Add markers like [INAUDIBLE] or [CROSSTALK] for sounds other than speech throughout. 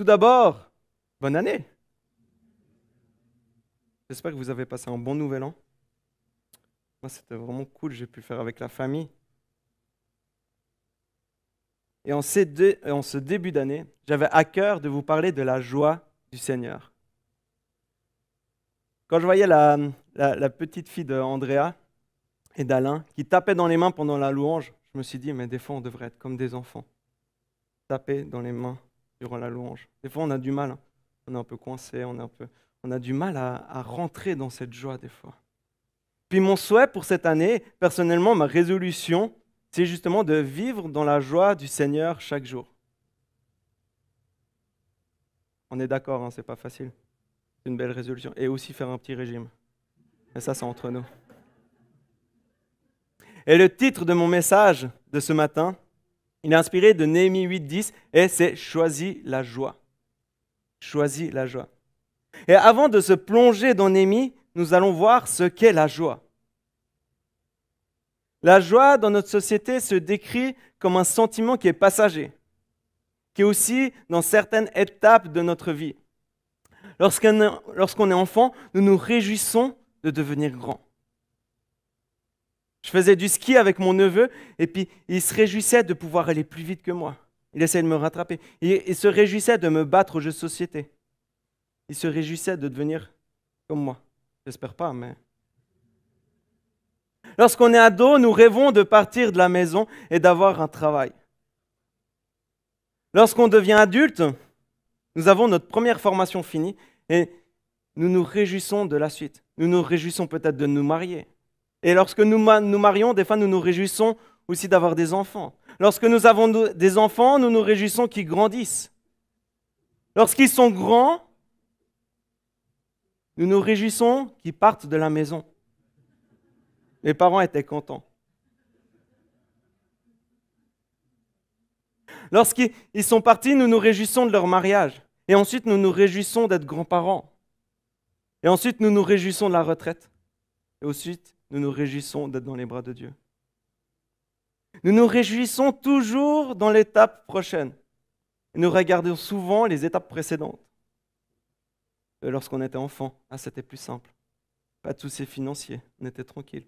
Tout d'abord, bonne année. J'espère que vous avez passé un bon nouvel an. Moi, c'était vraiment cool, j'ai pu faire avec la famille. Et en, ce début d'année, j'avais à cœur de vous parler de la joie du Seigneur. Quand je voyais la, la petite fille d'Andrea et d'Alain qui tapaient dans les mains pendant la louange, je me suis dit, mais des fois, on devrait être comme des enfants. Taper dans les mains durant la louange. Des fois, on a du mal. Hein. On est un peu coincé, on, est un peu, on a du mal à, rentrer dans cette joie des fois. Puis mon souhait pour cette année, personnellement, ma résolution, c'est justement de vivre dans la joie du Seigneur chaque jour. On est d'accord, hein, c'est pas facile. C'est une belle résolution. Et aussi faire un petit régime. Mais ça, c'est entre nous. Et le titre de mon message de ce matin, il est inspiré de Néhémie 8.10 et c'est Choisis la joie. Choisis la joie. Et avant de se plonger dans Néhémie, nous allons voir ce qu'est la joie. La joie dans notre société se décrit comme un sentiment qui est passager, qui est aussi dans certaines étapes de notre vie. Lorsqu'on est enfant, nous nous réjouissons de devenir grand. Je faisais du ski avec mon neveu et puis il se réjouissait de pouvoir aller plus vite que moi. Il essayait de me rattraper. Il, se réjouissait de me battre au jeu de société. Il se réjouissait de devenir comme moi. J'espère pas, mais... Lorsqu'on est ado, nous rêvons de partir de la maison et d'avoir un travail. Lorsqu'on devient adulte, nous avons notre première formation finie et nous nous réjouissons de la suite. Nous nous réjouissons peut-être de nous marier. Et lorsque nous nous marions, des fois, nous nous réjouissons aussi d'avoir des enfants. Lorsque nous avons des enfants, nous nous réjouissons qu'ils grandissent. Lorsqu'ils sont grands, nous nous réjouissons qu'ils partent de la maison. Les parents étaient contents. Lorsqu'ils sont partis, nous nous réjouissons de leur mariage. Et ensuite, nous nous réjouissons d'être grands-parents. Et ensuite, nous nous réjouissons de la retraite. Et ensuite, nous nous réjouissons d'être dans les bras de Dieu. Nous nous réjouissons toujours dans l'étape prochaine. nous regardons souvent les étapes précédentes. Lorsqu'on était enfant, ah, c'était plus simple. Pas de soucis financiers, on était tranquille.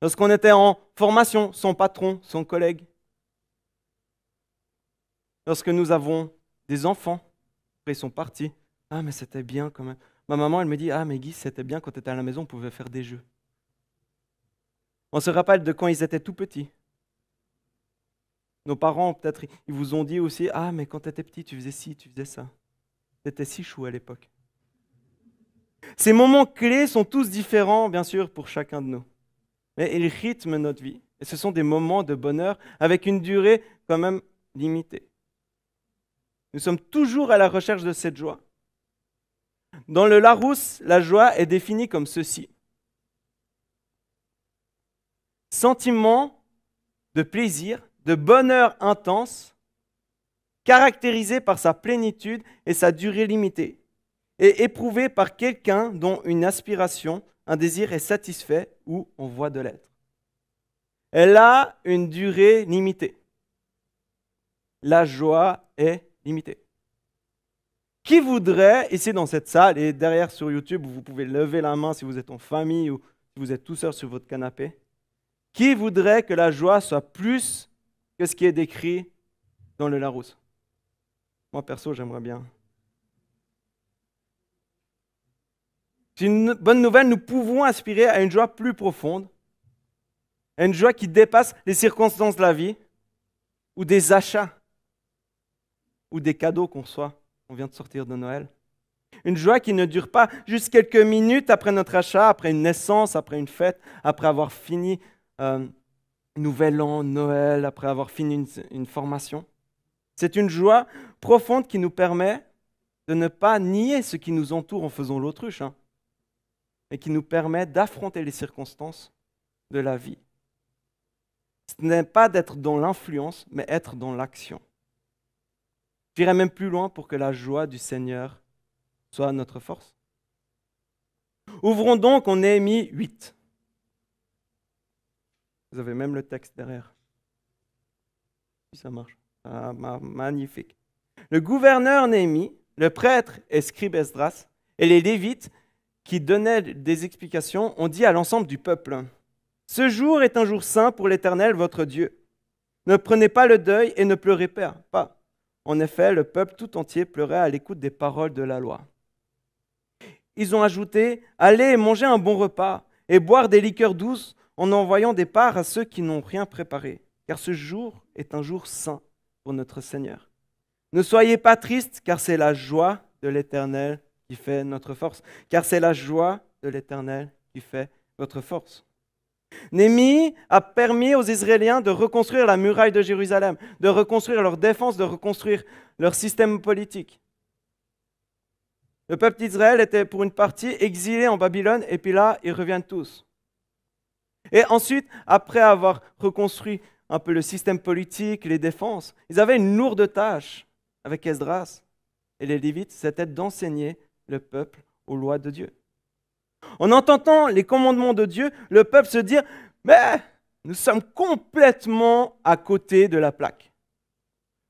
Lorsqu'on était en formation, son patron, son collègue. Lorsque nous avons des enfants, après ils sont partis. Ah, mais c'était bien quand même. Ma maman, elle me dit Ah, mais Guy, c'était bien quand tu étais à la maison, on pouvait faire des jeux. On se rappelle de quand ils étaient tout petits. Nos parents, peut-être, ils vous ont dit aussi Ah, mais quand tu étais petit, tu faisais ci, tu faisais ça. C'était si chou à l'époque. Ces moments clés sont tous différents, bien sûr, pour chacun de nous. Mais ils rythment notre vie. Et ce sont des moments de bonheur avec une durée quand même limitée. Nous sommes toujours à la recherche de cette joie. Dans le Larousse, la joie est définie comme ceci sentiment de plaisir, de bonheur intense, caractérisé par sa plénitude et sa durée limitée, et éprouvé par quelqu'un dont une aspiration, un désir est satisfait ou en voie de l'être. Elle a une durée limitée. La joie est limitée. Qui voudrait, ici dans cette salle et derrière sur YouTube, vous pouvez lever la main si vous êtes en famille ou si vous êtes tout seul sur votre canapé, qui voudrait que la joie soit plus que ce qui est décrit dans le Larousse? Moi, perso, j'aimerais bien. C'est une bonne nouvelle, nous pouvons aspirer à une joie plus profonde, à une joie qui dépasse les circonstances de la vie, ou des achats, ou des cadeaux qu'on reçoit. On vient de sortir de Noël. Une joie qui ne dure pas juste quelques minutes après notre achat, après une naissance, après une fête, après avoir fini euh, Nouvel An, Noël, après avoir fini une, formation. C'est une joie profonde qui nous permet de ne pas nier ce qui nous entoure en faisant l'autruche, hein, et qui nous permet d'affronter les circonstances de la vie. Ce n'est pas d'être dans l'influence, mais être dans l'action. J'irai même plus loin pour que la joie du Seigneur soit notre force. Ouvrons donc en Néhémie 8. Vous avez même le texte derrière. Ça marche. Ah, magnifique. Le gouverneur Néhémie, le prêtre et scribe Esdras, et les Lévites qui donnaient des explications ont dit à l'ensemble du peuple Ce jour est un jour saint pour l'Éternel votre Dieu. Ne prenez pas le deuil et ne pleurez pas. En effet, le peuple tout entier pleurait à l'écoute des paroles de la loi. Ils ont ajouté Allez manger un bon repas et boire des liqueurs douces en envoyant des parts à ceux qui n'ont rien préparé, car ce jour est un jour saint pour notre Seigneur. Ne soyez pas tristes, car c'est la joie de l'Éternel qui fait notre force, car c'est la joie de l'Éternel qui fait votre force. Némi a permis aux Israéliens de reconstruire la muraille de Jérusalem, de reconstruire leur défense, de reconstruire leur système politique. Le peuple d'Israël était pour une partie exilé en Babylone et puis là, ils reviennent tous. Et ensuite, après avoir reconstruit un peu le système politique, les défenses, ils avaient une lourde tâche avec Esdras et les Lévites, c'était d'enseigner le peuple aux lois de Dieu. En entendant les commandements de Dieu, le peuple se dit, mais nous sommes complètement à côté de la plaque.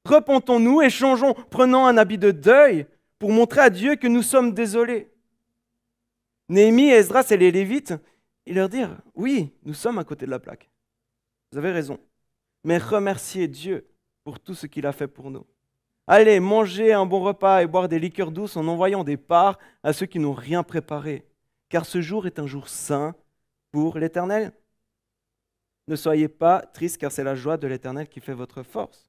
Repentons-nous et changeons, prenons un habit de deuil pour montrer à Dieu que nous sommes désolés. Néhémie, Esdras et les Lévites, ils leur dirent, oui, nous sommes à côté de la plaque. Vous avez raison. Mais remerciez Dieu pour tout ce qu'il a fait pour nous. Allez, manger un bon repas et boire des liqueurs douces en envoyant des parts à ceux qui n'ont rien préparé, car ce jour est un jour saint pour l'Éternel. Ne soyez pas tristes, car c'est la joie de l'Éternel qui fait votre force.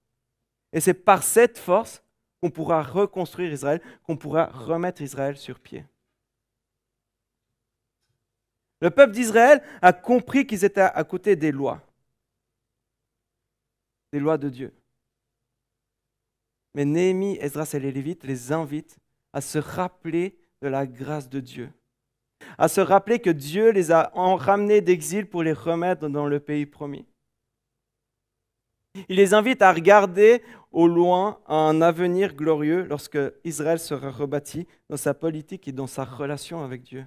Et c'est par cette force qu'on pourra reconstruire Israël, qu'on pourra remettre Israël sur pied. Le peuple d'Israël a compris qu'ils étaient à côté des lois, des lois de Dieu. Mais Néhémie, Esdras et les Lévites les invitent à se rappeler de la grâce de Dieu, à se rappeler que Dieu les a ramenés d'exil pour les remettre dans le pays promis. Il les invite à regarder au loin un avenir glorieux lorsque Israël sera rebâti dans sa politique et dans sa relation avec Dieu.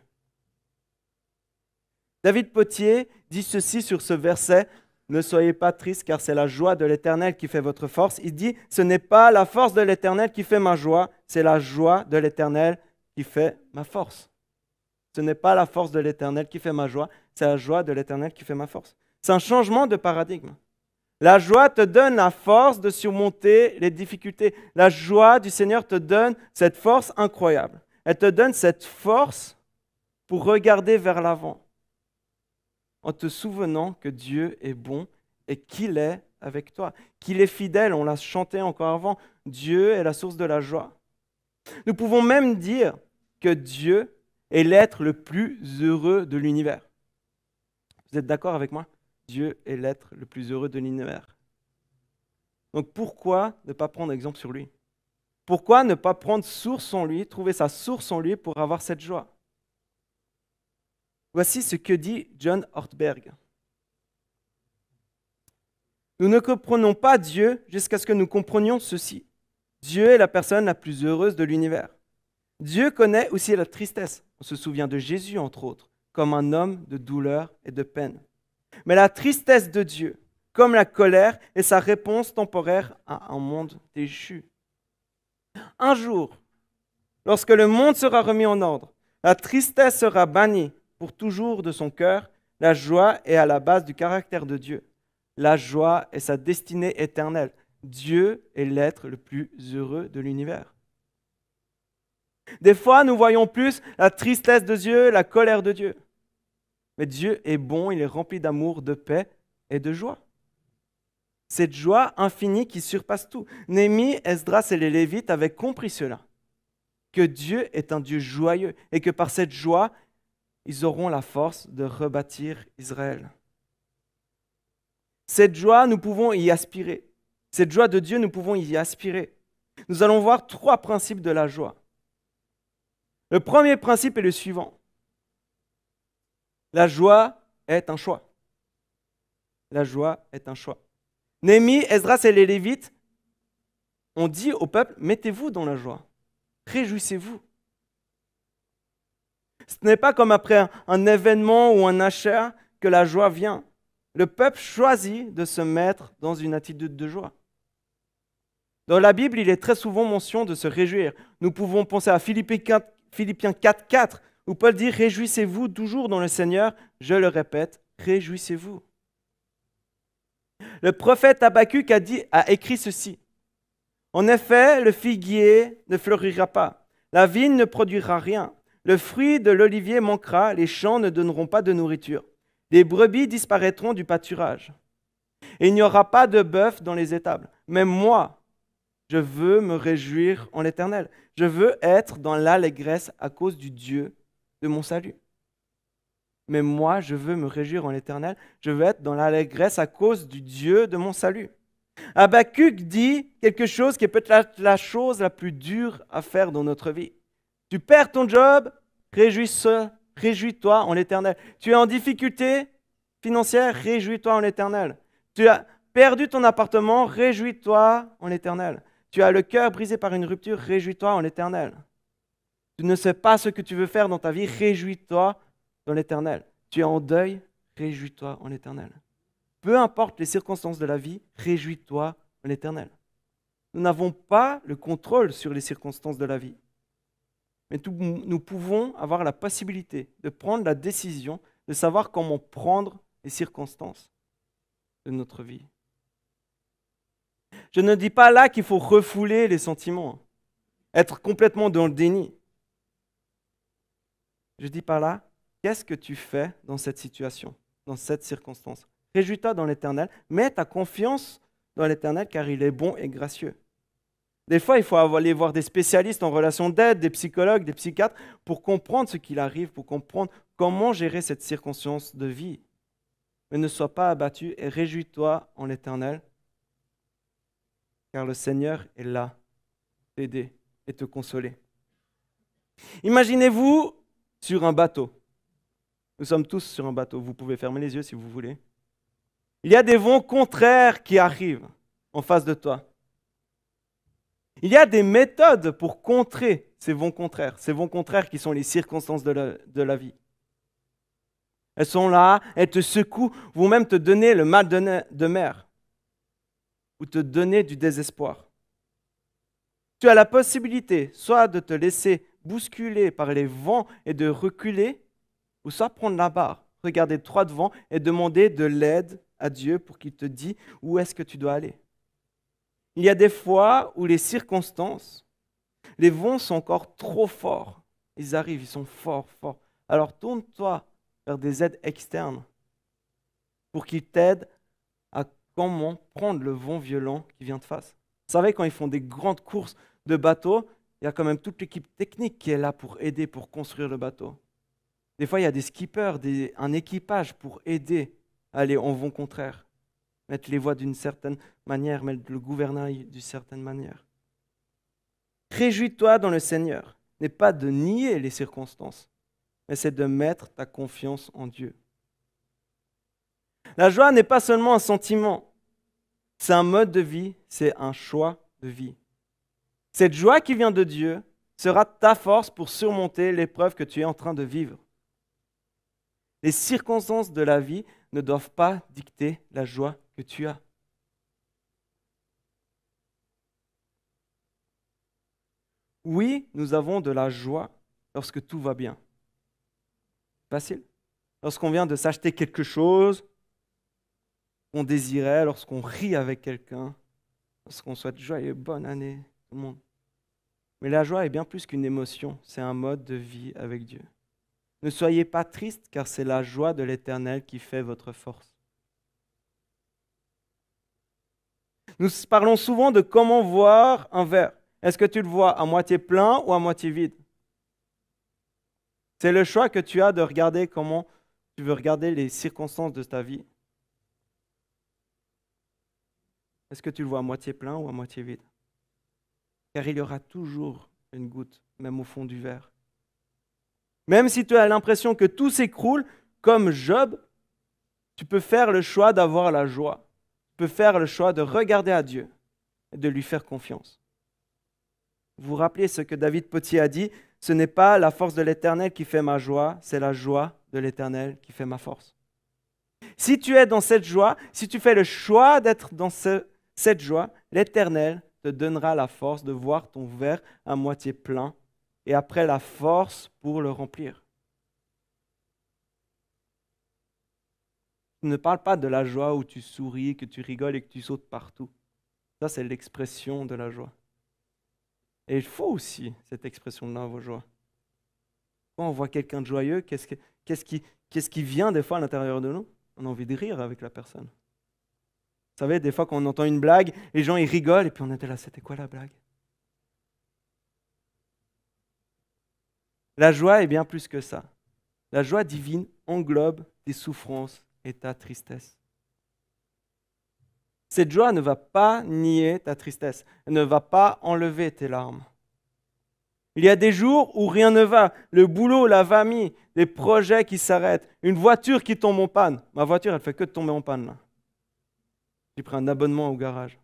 David Potier dit ceci sur ce verset ne soyez pas tristes car c'est la joie de l'Éternel qui fait votre force. Il dit, ce n'est pas la force de l'Éternel qui fait ma joie, c'est la joie de l'Éternel qui fait ma force. Ce n'est pas la force de l'Éternel qui fait ma joie, c'est la joie de l'Éternel qui fait ma force. C'est un changement de paradigme. La joie te donne la force de surmonter les difficultés. La joie du Seigneur te donne cette force incroyable. Elle te donne cette force pour regarder vers l'avant en te souvenant que Dieu est bon et qu'il est avec toi, qu'il est fidèle. On l'a chanté encore avant. Dieu est la source de la joie. Nous pouvons même dire que Dieu est l'être le plus heureux de l'univers. Vous êtes d'accord avec moi? Dieu est l'être le plus heureux de l'univers. Donc pourquoi ne pas prendre exemple sur lui? Pourquoi ne pas prendre source en lui, trouver sa source en lui pour avoir cette joie? Voici ce que dit John Ortberg. Nous ne comprenons pas Dieu jusqu'à ce que nous comprenions ceci. Dieu est la personne la plus heureuse de l'univers. Dieu connaît aussi la tristesse. On se souvient de Jésus, entre autres, comme un homme de douleur et de peine. Mais la tristesse de Dieu, comme la colère, est sa réponse temporaire à un monde déchu. Un jour, lorsque le monde sera remis en ordre, la tristesse sera bannie pour toujours de son cœur, la joie est à la base du caractère de Dieu. La joie est sa destinée éternelle. Dieu est l'être le plus heureux de l'univers. Des fois, nous voyons plus la tristesse de Dieu, la colère de Dieu. Mais Dieu est bon, il est rempli d'amour, de paix et de joie. Cette joie infinie qui surpasse tout. Némi, Esdras et les Lévites avaient compris cela, que Dieu est un Dieu joyeux et que par cette joie, ils auront la force de rebâtir Israël. Cette joie, nous pouvons y aspirer. Cette joie de Dieu, nous pouvons y aspirer. Nous allons voir trois principes de la joie. Le premier principe est le suivant. La joie est un choix. La joie est un choix. Némi, Esdras et les Lévites ont dit au peuple, mettez-vous dans la joie, réjouissez-vous. Ce n'est pas comme après un, événement ou un achat que la joie vient. Le peuple choisit de se mettre dans une attitude de joie. Dans la Bible, il est très souvent mention de se réjouir. Nous pouvons penser à Philippiens 4, 4, où Paul dit Réjouissez-vous toujours dans le Seigneur. Je le répète, réjouissez-vous. Le prophète Habakkuk a, écrit ceci En effet, le figuier ne fleurira pas, la vigne ne produira rien, le fruit de l'olivier manquera, les champs ne donneront pas de nourriture, les brebis disparaîtront du pâturage, et il n'y aura pas de bœuf dans les étables. Mais moi, je veux me réjouir en l'Éternel. Je veux être dans l'allégresse à cause du Dieu de mon salut. Mais moi, je veux me réjouir en l'Éternel. Je veux être dans l'allégresse à cause du Dieu de mon salut. Habakkuk dit quelque chose qui est peut-être la, chose la plus dure à faire dans notre vie. Tu perds ton job, réjouis-toi en l'Éternel. Tu es en difficulté financière, réjouis-toi en l'Éternel. Tu as perdu ton appartement, réjouis-toi en l'Éternel. Tu as le cœur brisé par une rupture, réjouis-toi en l'Éternel. Tu ne sais pas ce que tu veux faire dans ta vie, réjouis-toi dans l'Éternel. Tu es en deuil, réjouis-toi en l'Éternel. Peu importe les circonstances de la vie, réjouis-toi en l'Éternel. Nous n'avons pas le contrôle sur les circonstances de la vie. Mais nous pouvons avoir la possibilité de prendre la décision de savoir comment prendre les circonstances de notre vie. Je ne dis pas là qu'il faut refouler les sentiments, être complètement dans le déni. Je dis pas là, qu'est-ce que tu fais dans cette situation, dans cette circonstance? Réjouis-toi dans l'Éternel, mets ta confiance dans l'Éternel car il est bon et gracieux. Des fois, il faut aller voir des spécialistes en relation d'aide, des psychologues, des psychiatres, pour comprendre ce qu'il arrive, pour comprendre comment gérer cette circonstance de vie. Mais ne sois pas abattu et réjouis-toi en l'Éternel, car le Seigneur est là, t'aider et te consoler. Imaginez-vous sur un bateau. Nous sommes tous sur un bateau. Vous pouvez fermer les yeux si vous voulez. Il y a des vents contraires qui arrivent en face de toi. Il y a des méthodes pour contrer ces vents contraires, ces vents contraires qui sont les circonstances de la, vie. Elles sont là, elles te secouent, vont même te donner le mal de mer ou te donner du désespoir. Tu as la possibilité soit de te laisser bousculer par les vents et de reculer, ou soit prendre la barre, regarder droit devant et demander de l'aide à Dieu pour qu'il te dise où est-ce que tu dois aller. Il y a des fois où les circonstances, les vents sont encore trop forts. Ils arrivent, ils sont forts, forts. Alors tourne-toi vers des aides externes pour qu'ils t'aident à comment prendre le vent violent qui vient de face. Vous savez, quand ils font des grandes courses de bateaux, il y a quand même toute l'équipe technique qui est là pour aider, pour construire le bateau. Des fois, il y a des skippers, un équipage pour aider à aller en vent contraire, mettre les voies d'une certaine manière, mettre le gouvernail d'une certaine manière. Réjouis-toi dans le Seigneur, n'est pas de nier les circonstances, mais c'est de mettre ta confiance en Dieu. La joie n'est pas seulement un sentiment, c'est un mode de vie, c'est un choix de vie. Cette joie qui vient de Dieu sera ta force pour surmonter l'épreuve que tu es en train de vivre. Les circonstances de la vie ne doivent pas dicter la joie tu as. Oui, nous avons de la joie lorsque tout va bien. Facile. Lorsqu'on vient de s'acheter quelque chose qu'on désirait, lorsqu'on rit avec quelqu'un, lorsqu'on souhaite joyeux bonne année, tout le monde. Mais la joie est bien plus qu'une émotion, c'est un mode de vie avec Dieu. Ne soyez pas tristes, car c'est la joie de l'Éternel qui fait votre force. Nous parlons souvent de comment voir un verre. Est-ce que tu le vois à moitié plein ou à moitié vide? C'est le choix que tu as de regarder comment tu veux regarder les circonstances de ta vie. Est-ce que tu le vois à moitié plein ou à moitié vide? Car il y aura toujours une goutte, même au fond du verre. Même si tu as l'impression que tout s'écroule, comme Job, tu peux faire le choix d'avoir la joie. Faire le choix de regarder à Dieu et de lui faire confiance. Vous vous rappelez ce que David Potier a dit Ce n'est pas la force de l'Éternel qui fait ma joie, c'est la joie de l'Éternel qui fait ma force. Si tu es dans cette joie, si tu fais le choix d'être dans cette joie, l'Éternel te donnera la force de voir ton verre à moitié plein et après la force pour le remplir. Je ne parle pas de la joie où tu souris, que tu rigoles et que tu sautes partout. Ça, c'est l'expression de la joie. Et il faut aussi cette expression-là, vos joies. Quand on voit quelqu'un de joyeux, qu'est-ce, qui, vient des fois à l'intérieur de nous? On a envie de rire avec la personne. Vous savez, des fois quand on entend une blague, les gens ils rigolent et puis on était là, c'était quoi la blague? La joie est bien plus que ça. La joie divine englobe tes souffrances et ta tristesse. Cette joie ne va pas nier ta tristesse, elle ne va pas enlever tes larmes. Il y a des jours où rien ne va, le boulot, la famille, des projets qui s'arrêtent, une voiture qui tombe en panne. Ma voiture, elle fait que de tomber en panne là. J'ai pris un abonnement au garage.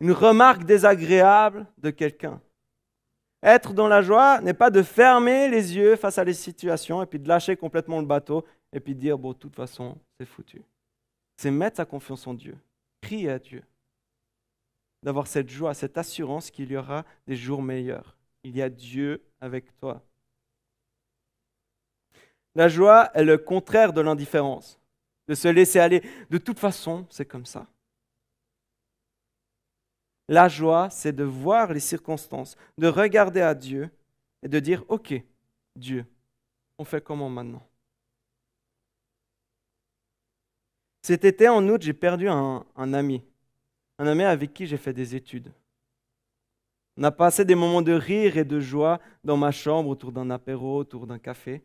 Une remarque désagréable de quelqu'un. Être dans la joie n'est pas de fermer les yeux face à les situations et puis de lâcher complètement le bateau et puis dire, bon, de toute façon, c'est foutu. C'est mettre sa confiance en Dieu, crier à Dieu, d'avoir cette joie, cette assurance qu'il y aura des jours meilleurs. Il y a Dieu avec toi. La joie est le contraire de l'indifférence, de se laisser aller. De toute façon, c'est comme ça. La joie, c'est de voir les circonstances, de regarder à Dieu et de dire, OK, Dieu, on fait comment maintenant? Cet été, en août, j'ai perdu un, ami, un ami avec qui j'ai fait des études. On a passé des moments de rire et de joie dans ma chambre autour d'un apéro, autour d'un café.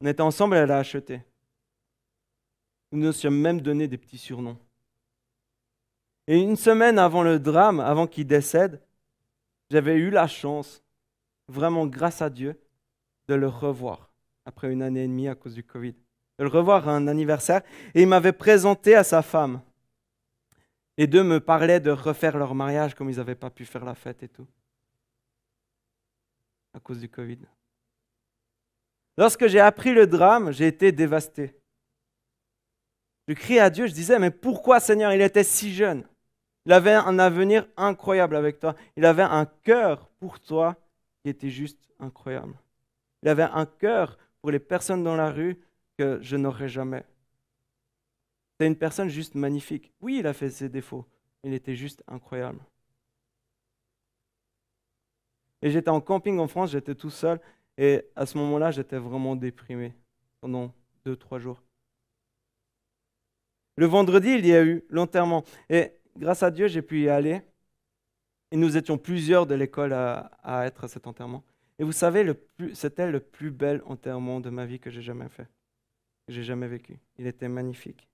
On était ensemble, elle a acheté. Nous nous sommes même donné des petits surnoms. Et une semaine avant le drame, avant qu'il décède, j'avais eu la chance, vraiment grâce à Dieu, de le revoir après une année et demie à cause du Covid. De le revoir à un anniversaire. Et il m'avait présenté à sa femme. Les deux me parlaient de refaire leur mariage comme ils n'avaient pas pu faire la fête et tout. À cause du Covid. Lorsque j'ai appris le drame, j'ai été dévasté. Je criais à Dieu, je disais, mais pourquoi Seigneur, il était si jeune? Il avait un avenir incroyable avec toi. Il avait un cœur pour toi qui était juste incroyable. Il avait un cœur pour les personnes dans la rue que je n'aurais jamais. C'est une personne juste magnifique. Oui, il a fait ses défauts. Il était juste incroyable. Et j'étais en camping en France, j'étais tout seul. Et à ce moment-là, j'étais vraiment déprimé pendant deux, trois jours. Le vendredi, il y a eu l'enterrement. Et grâce à Dieu, j'ai pu y aller. Et nous étions plusieurs de l'école à, être à cet enterrement. Et vous savez, c'était le plus bel enterrement de ma vie que j'ai jamais fait, j'ai jamais vécu. Il était magnifique.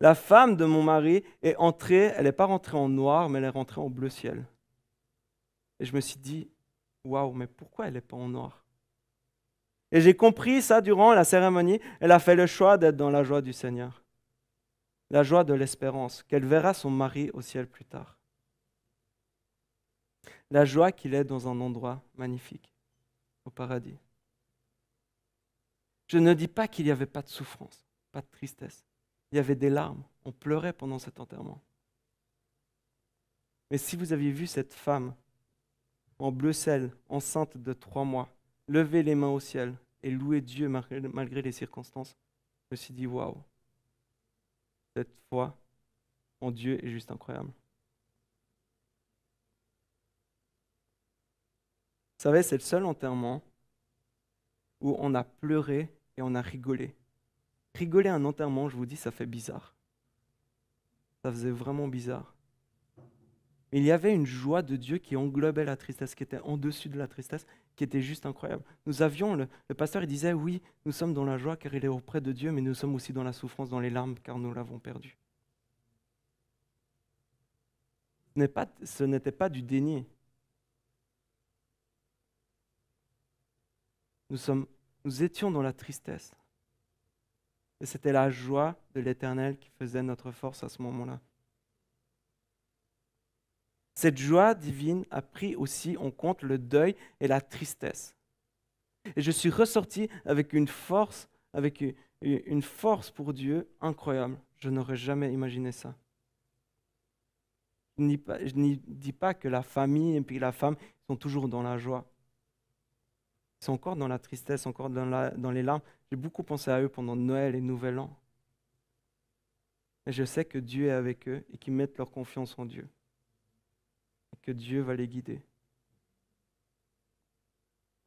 La femme de mon mari est entrée, elle n'est pas rentrée en noir, mais elle est rentrée en bleu ciel. Et je me suis dit, waouh, mais pourquoi elle n'est pas en noir? Et j'ai compris ça durant la cérémonie. Elle a fait le choix d'être dans la joie du Seigneur la joie de l'espérance, qu'elle verra son mari au ciel plus tard. La joie qu'il est dans un endroit magnifique, au paradis. Je ne dis pas qu'il n'y avait pas de souffrance, pas de tristesse. Il y avait des larmes, on pleurait pendant cet enterrement. Mais si vous aviez vu cette femme en bleu sel, enceinte de trois mois, lever les mains au ciel et louer Dieu malgré les circonstances, je me suis dit waouh, cette foi en Dieu est juste incroyable. Vous savez, c'est le seul enterrement où on a pleuré et on a rigolé. Rigoler un enterrement, je vous dis, ça fait bizarre. Ça faisait vraiment bizarre. Mais il y avait une joie de Dieu qui englobait la tristesse, qui était en dessus de la tristesse, qui était juste incroyable. Nous avions, le, pasteur disait, oui, nous sommes dans la joie car il est auprès de Dieu, mais nous sommes aussi dans la souffrance, dans les larmes car nous l'avons perdu. Ce n'était pas du déni. Nous, sommes, nous étions dans la tristesse. Et c'était la joie de l'Éternel qui faisait notre force à ce moment-là. Cette joie divine a pris aussi en compte le deuil et la tristesse. Et je suis ressorti avec une force, avec une force pour Dieu incroyable. Je n'aurais jamais imaginé ça. Je ne dis pas que la famille et la femme sont toujours dans la joie. Ils sont encore dans la tristesse, encore dans, les larmes. J'ai beaucoup pensé à eux pendant Noël et Nouvel An. Et je sais que Dieu est avec eux et qu'ils mettent leur confiance en Dieu. Et que Dieu va les guider.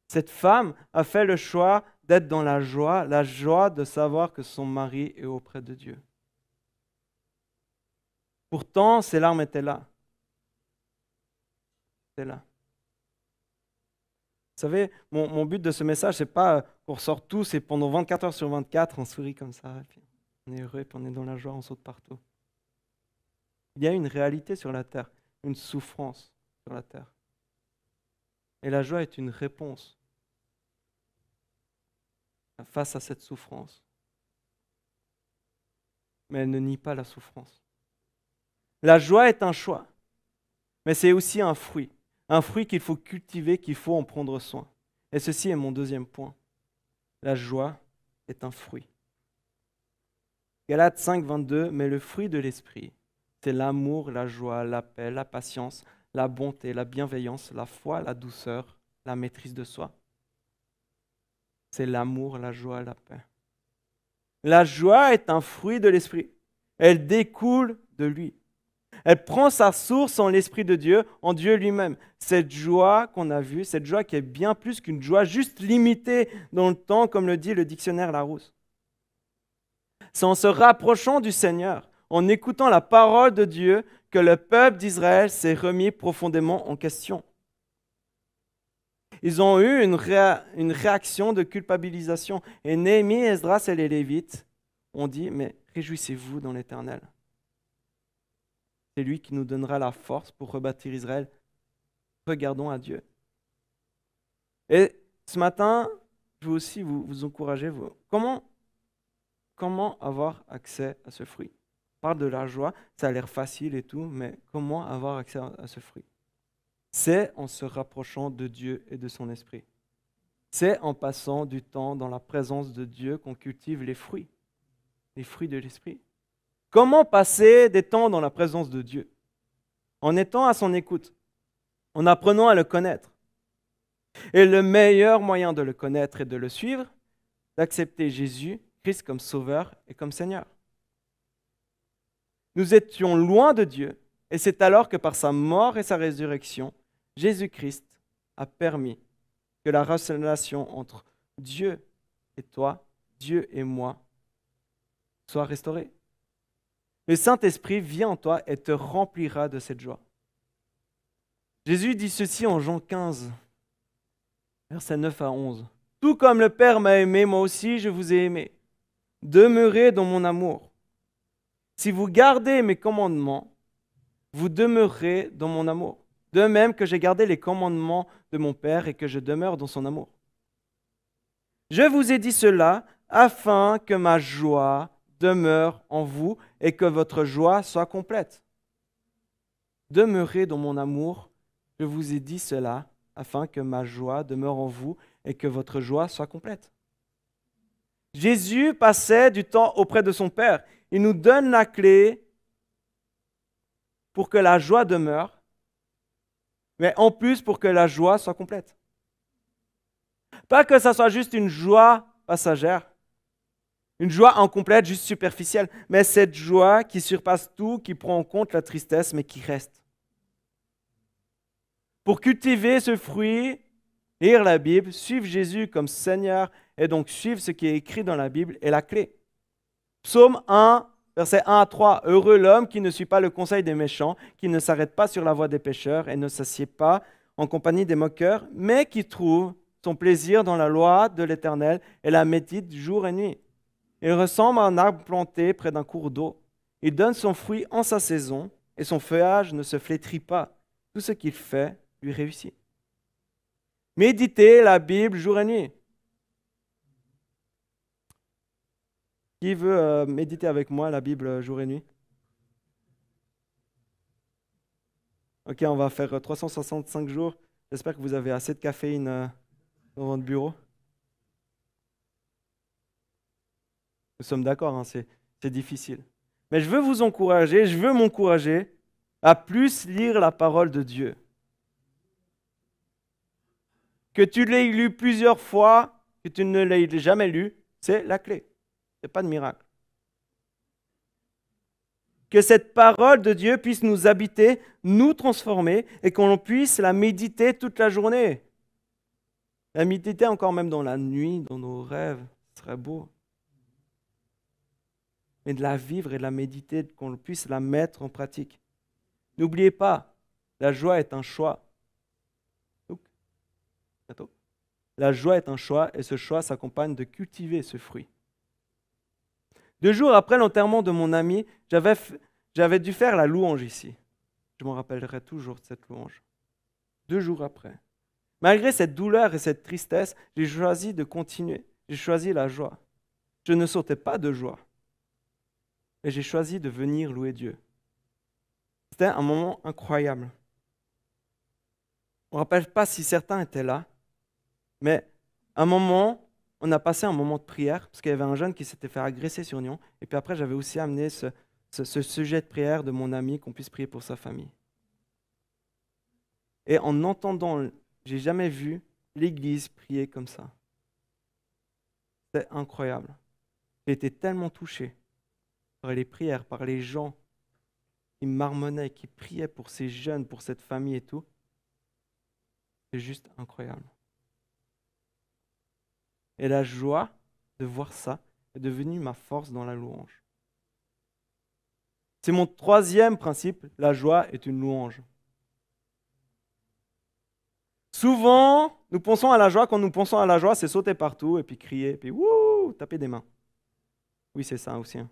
Cette femme a fait le choix d'être dans la joie, la joie de savoir que son mari est auprès de Dieu. Pourtant, ses larmes étaient là. C'était là. Vous savez, mon, but de ce message, c'est pas qu'on ressort tous et pendant 24 heures sur 24, on sourit comme ça, et on est heureux, puis on est dans la joie, on saute partout. Il y a une réalité sur la terre, une souffrance sur la terre. Et la joie est une réponse face à cette souffrance. Mais elle ne nie pas la souffrance. La joie est un choix, mais c'est aussi un fruit. Un fruit qu'il faut cultiver, qu'il faut en prendre soin. Et ceci est mon deuxième point. La joie est un fruit. Galates 5, 22, mais le fruit de l'esprit, c'est l'amour, la joie, la paix, la patience, la bonté, la bienveillance, la foi, la douceur, la maîtrise de soi. C'est l'amour, la joie, la paix. La joie est un fruit de l'esprit. Elle découle de lui. Elle prend sa source en l'Esprit de Dieu, en Dieu lui-même. Cette joie qu'on a vue, cette joie qui est bien plus qu'une joie juste limitée dans le temps, comme le dit le dictionnaire Larousse. C'est en se rapprochant du Seigneur, en écoutant la parole de Dieu, que le peuple d'Israël s'est remis profondément en question. Ils ont eu une, réaction de culpabilisation. Et Néhémie, Esdras et les Lévites ont dit, mais réjouissez-vous dans l'Éternel. C'est lui qui nous donnera la force pour rebâtir Israël. Regardons à Dieu. Et ce matin, je veux aussi vous, vous encourager. Vous, comment, comment avoir accès à ce fruit? On parle de la joie, ça a l'air facile et tout, mais comment avoir accès à ce fruit? C'est en se rapprochant de Dieu et de son esprit. C'est en passant du temps dans la présence de Dieu qu'on cultive les fruits, les fruits de l'esprit. Comment passer des temps dans la présence de Dieu? En étant à son écoute, en apprenant à le connaître. Et le meilleur moyen de le connaître et de le suivre, d'accepter Jésus, Christ comme Sauveur et comme Seigneur. Nous étions loin de Dieu, et c'est alors que par sa mort et sa résurrection, Jésus-Christ a permis que la relation entre Dieu et toi, Dieu et moi, soit restaurée. Le Saint-Esprit vient en toi et te remplira de cette joie. Jésus dit ceci en Jean 15, versets 9 à 11. Tout comme le Père m'a aimé, moi aussi je vous ai aimé. Demeurez dans mon amour. Si vous gardez mes commandements, vous demeurerez dans mon amour. De même que j'ai gardé les commandements de mon Père et que je demeure dans son amour. Je vous ai dit cela afin que ma joie demeure en vous et que votre joie soit complète. Demeurez dans mon amour, je vous ai dit cela, afin que ma joie demeure en vous et que votre joie soit complète. Jésus passait du temps auprès de son Père. Il nous donne la clé pour que la joie demeure, mais en plus pour que la joie soit complète. Pas que ça soit juste une joie passagère, une joie incomplète, juste superficielle, mais cette joie qui surpasse tout, qui prend en compte la tristesse, mais qui reste. Pour cultiver ce fruit, lire la Bible, suivre Jésus comme Seigneur et donc suivre ce qui est écrit dans la Bible est la clé. Psaume 1, versets 1 à 3. Heureux l'homme qui ne suit pas le conseil des méchants, qui ne s'arrête pas sur la voie des pécheurs et ne s'assied pas en compagnie des moqueurs, mais qui trouve son plaisir dans la loi de l'Éternel et la médite jour et nuit. Il ressemble à un arbre planté près d'un cours d'eau. Il donne son fruit en sa saison et son feuillage ne se flétrit pas. Tout ce qu'il fait lui réussit. Méditez la Bible jour et nuit. Qui veut euh, méditer avec moi la Bible jour et nuit? Ok, on va faire 365 jours. J'espère que vous avez assez de caféine euh, dans votre bureau. Nous sommes d'accord, hein, c'est difficile. Mais je veux vous encourager, je veux m'encourager à plus lire la parole de Dieu. Que tu l'aies lu plusieurs fois, que tu ne l'aies jamais lu, c'est la clé. Ce n'est pas de miracle. Que cette parole de Dieu puisse nous habiter, nous transformer et qu'on puisse la méditer toute la journée. La méditer encore même dans la nuit, dans nos rêves, ce serait beau. Mais de la vivre et de la méditer, qu'on puisse la mettre en pratique. N'oubliez pas, la joie est un choix. La joie est un choix et ce choix s'accompagne de cultiver ce fruit. Deux jours après l'enterrement de mon ami, j'avais dû faire la louange ici. Je m'en rappellerai toujours de cette louange. Deux jours après. Malgré cette douleur et cette tristesse, j'ai choisi de continuer. J'ai choisi la joie. Je ne sautais pas de joie. Et j'ai choisi de venir louer Dieu. C'était un moment incroyable. On ne rappelle pas si certains étaient là, mais un moment, on a passé un moment de prière, parce qu'il y avait un jeune qui s'était fait agresser sur Nyon, et puis après j'avais aussi amené ce, sujet de prière de mon ami, qu'on puisse prier pour sa famille. Et en entendant j'ai jamais vu l'Église prier comme ça. C'est incroyable. J'ai été tellement touché par les prières, par les gens qui marmonnaient, qui priaient pour ces jeunes, pour cette famille et tout. C'est juste incroyable. Et la joie de voir ça est devenue ma force dans la louange. C'est mon troisième principe, la joie est une louange. Souvent, nous pensons à la joie. Quand nous pensons à la joie, c'est sauter partout et puis crier, et puis wouh, taper des mains. Oui, c'est ça aussi. Hein.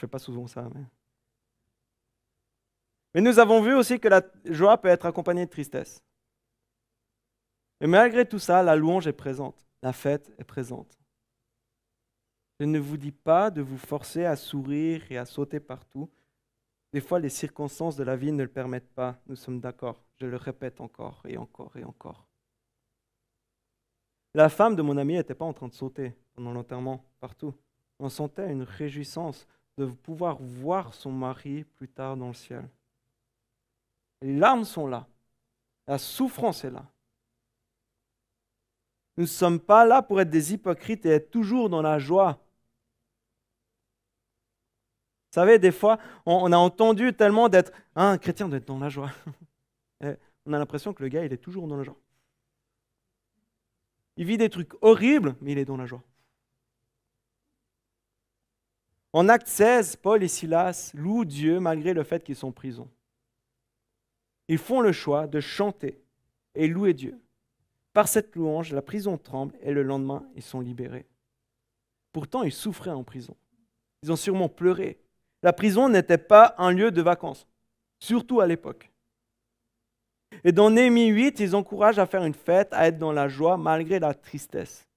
Je ne fais pas souvent ça. Mais... mais nous avons vu aussi que la joie peut être accompagnée de tristesse. Mais malgré tout ça, la louange est présente. La fête est présente. Je ne vous dis pas de vous forcer à sourire et à sauter partout. Des fois, les circonstances de la vie ne le permettent pas. Nous sommes d'accord. Je le répète encore et encore et encore. La femme de mon ami n'était pas en train de sauter pendant l'enterrement partout. On sentait une réjouissance de pouvoir voir son mari plus tard dans le ciel. Les larmes sont là. La souffrance est là. Nous ne sommes pas là pour être des hypocrites et être toujours dans la joie. Vous savez, des fois, on, a entendu tellement d'être un chrétien d'être dans la joie. [LAUGHS] on a l'impression que le gars, il est toujours dans la joie. Il vit des trucs horribles, mais il est dans la joie. En acte 16, Paul et Silas louent Dieu malgré le fait qu'ils sont en prison. Ils font le choix de chanter et louer Dieu. Par cette louange, la prison tremble et le lendemain, ils sont libérés. Pourtant, ils souffraient en prison. Ils ont sûrement pleuré. La prison n'était pas un lieu de vacances, surtout à l'époque. Et dans Néhémie 8, ils encouragent à faire une fête, à être dans la joie malgré la tristesse.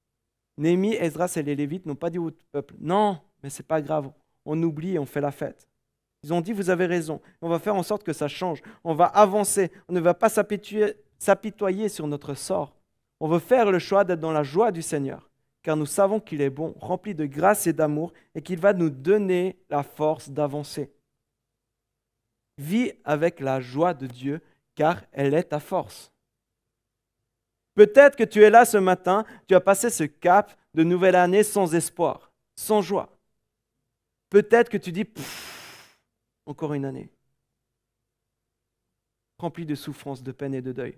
Néhémie, Esdras et les Lévites n'ont pas dit au peuple Non, mais c'est pas grave, on oublie et on fait la fête. Ils ont dit Vous avez raison, on va faire en sorte que ça change, on va avancer, on ne va pas s'apitoyer sur notre sort. On veut faire le choix d'être dans la joie du Seigneur, car nous savons qu'il est bon, rempli de grâce et d'amour, et qu'il va nous donner la force d'avancer. Vis avec la joie de Dieu car elle est ta force. Peut-être que tu es là ce matin, tu as passé ce cap de nouvelle année sans espoir, sans joie. Peut-être que tu dis, encore une année, remplie de souffrance, de peine et de deuil.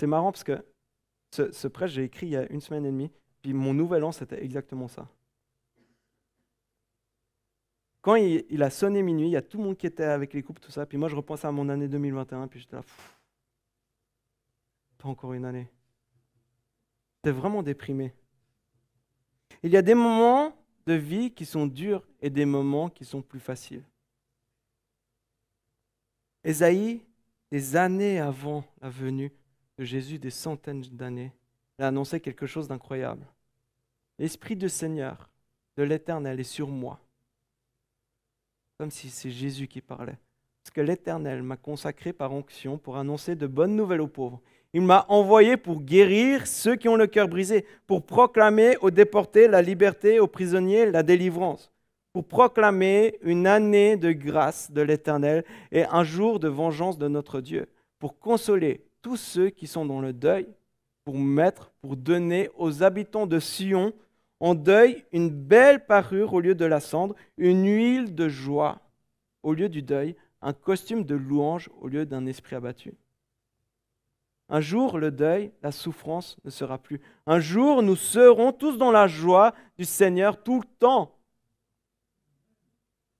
C'est marrant parce que ce, ce prêche, j'ai écrit il y a une semaine et demie, puis mon nouvel an, c'était exactement ça. Quand il, a sonné minuit, il y a tout le monde qui était avec les couples, tout ça. Puis moi, je repensais à mon année 2021, puis j'étais là, pas encore une année. J'étais vraiment déprimé. Il y a des moments de vie qui sont durs et des moments qui sont plus faciles. Ésaïe, des années avant la venue de Jésus, des centaines d'années, a annoncé quelque chose d'incroyable. L'Esprit du Seigneur, de l'Éternel, est sur moi comme si c'est Jésus qui parlait. Parce que l'Éternel m'a consacré par onction pour annoncer de bonnes nouvelles aux pauvres. Il m'a envoyé pour guérir ceux qui ont le cœur brisé, pour proclamer aux déportés la liberté, aux prisonniers la délivrance, pour proclamer une année de grâce de l'Éternel et un jour de vengeance de notre Dieu, pour consoler tous ceux qui sont dans le deuil, pour mettre, pour donner aux habitants de Sion en deuil une belle parure au lieu de la cendre, une huile de joie au lieu du deuil, un costume de louange au lieu d'un esprit abattu. Un jour, le deuil, la souffrance ne sera plus. Un jour, nous serons tous dans la joie du Seigneur tout le temps.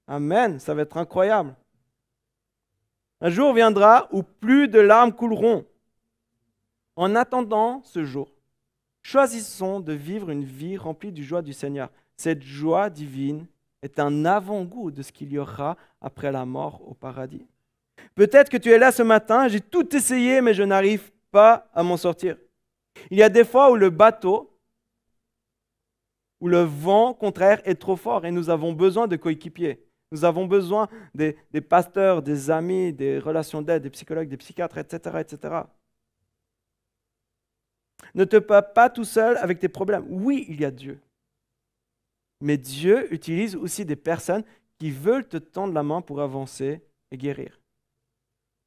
Amen, ça va être incroyable. Un jour viendra où plus de larmes couleront. En attendant ce jour, choisissons de vivre une vie remplie du joie du Seigneur. Cette joie divine est un avant-goût de ce qu'il y aura après la mort au paradis. Peut-être que tu es là ce matin, j'ai tout essayé, mais je n'arrive pas à m'en sortir. Il y a des fois où le bateau, où le vent contraire est trop fort et nous avons besoin de coéquipiers. Nous avons besoin des, pasteurs, des amis, des relations d'aide, des psychologues, des psychiatres, etc., etc. Ne te pas pas tout seul avec tes problèmes. Oui, il y a Dieu. Mais Dieu utilise aussi des personnes qui veulent te tendre la main pour avancer et guérir.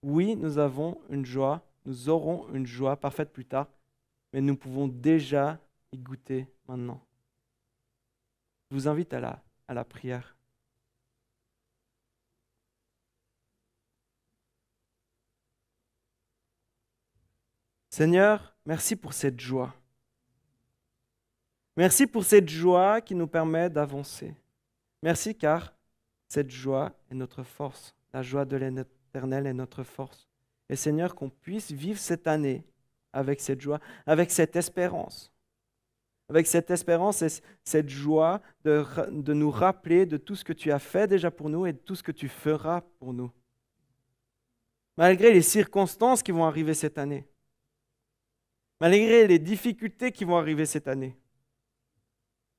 Oui, nous avons une joie, nous aurons une joie parfaite plus tard, mais nous pouvons déjà y goûter maintenant. Je vous invite à la, prière. Seigneur, merci pour cette joie. Merci pour cette joie qui nous permet d'avancer. Merci car cette joie est notre force. La joie de l'éternel est notre force. Et Seigneur, qu'on puisse vivre cette année avec cette joie, avec cette espérance. Avec cette espérance et cette joie de, de nous rappeler de tout ce que tu as fait déjà pour nous et de tout ce que tu feras pour nous. Malgré les circonstances qui vont arriver cette année. Malgré les difficultés qui vont arriver cette année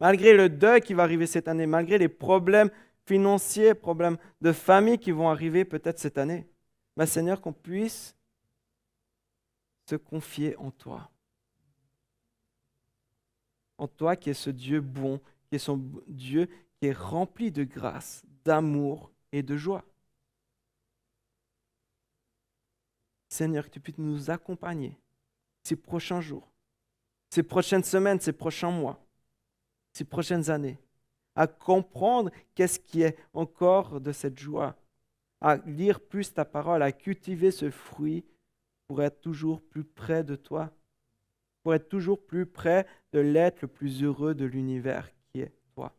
malgré le deuil qui va arriver cette année, malgré les problèmes financiers, problèmes de famille qui vont arriver peut-être cette année. Ma Seigneur, qu'on puisse se confier en toi. En toi qui es ce Dieu bon, qui est son Dieu qui est rempli de grâce, d'amour et de joie. Seigneur, que tu puisses nous accompagner ces prochains jours, ces prochaines semaines, ces prochains mois ces prochaines années, à comprendre qu'est-ce qui est encore de cette joie, à lire plus ta parole, à cultiver ce fruit pour être toujours plus près de toi, pour être toujours plus près de l'être le plus heureux de l'univers qui est toi.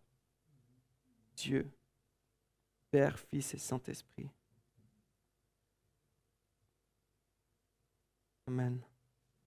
Dieu, Père, Fils et Saint-Esprit. Amen.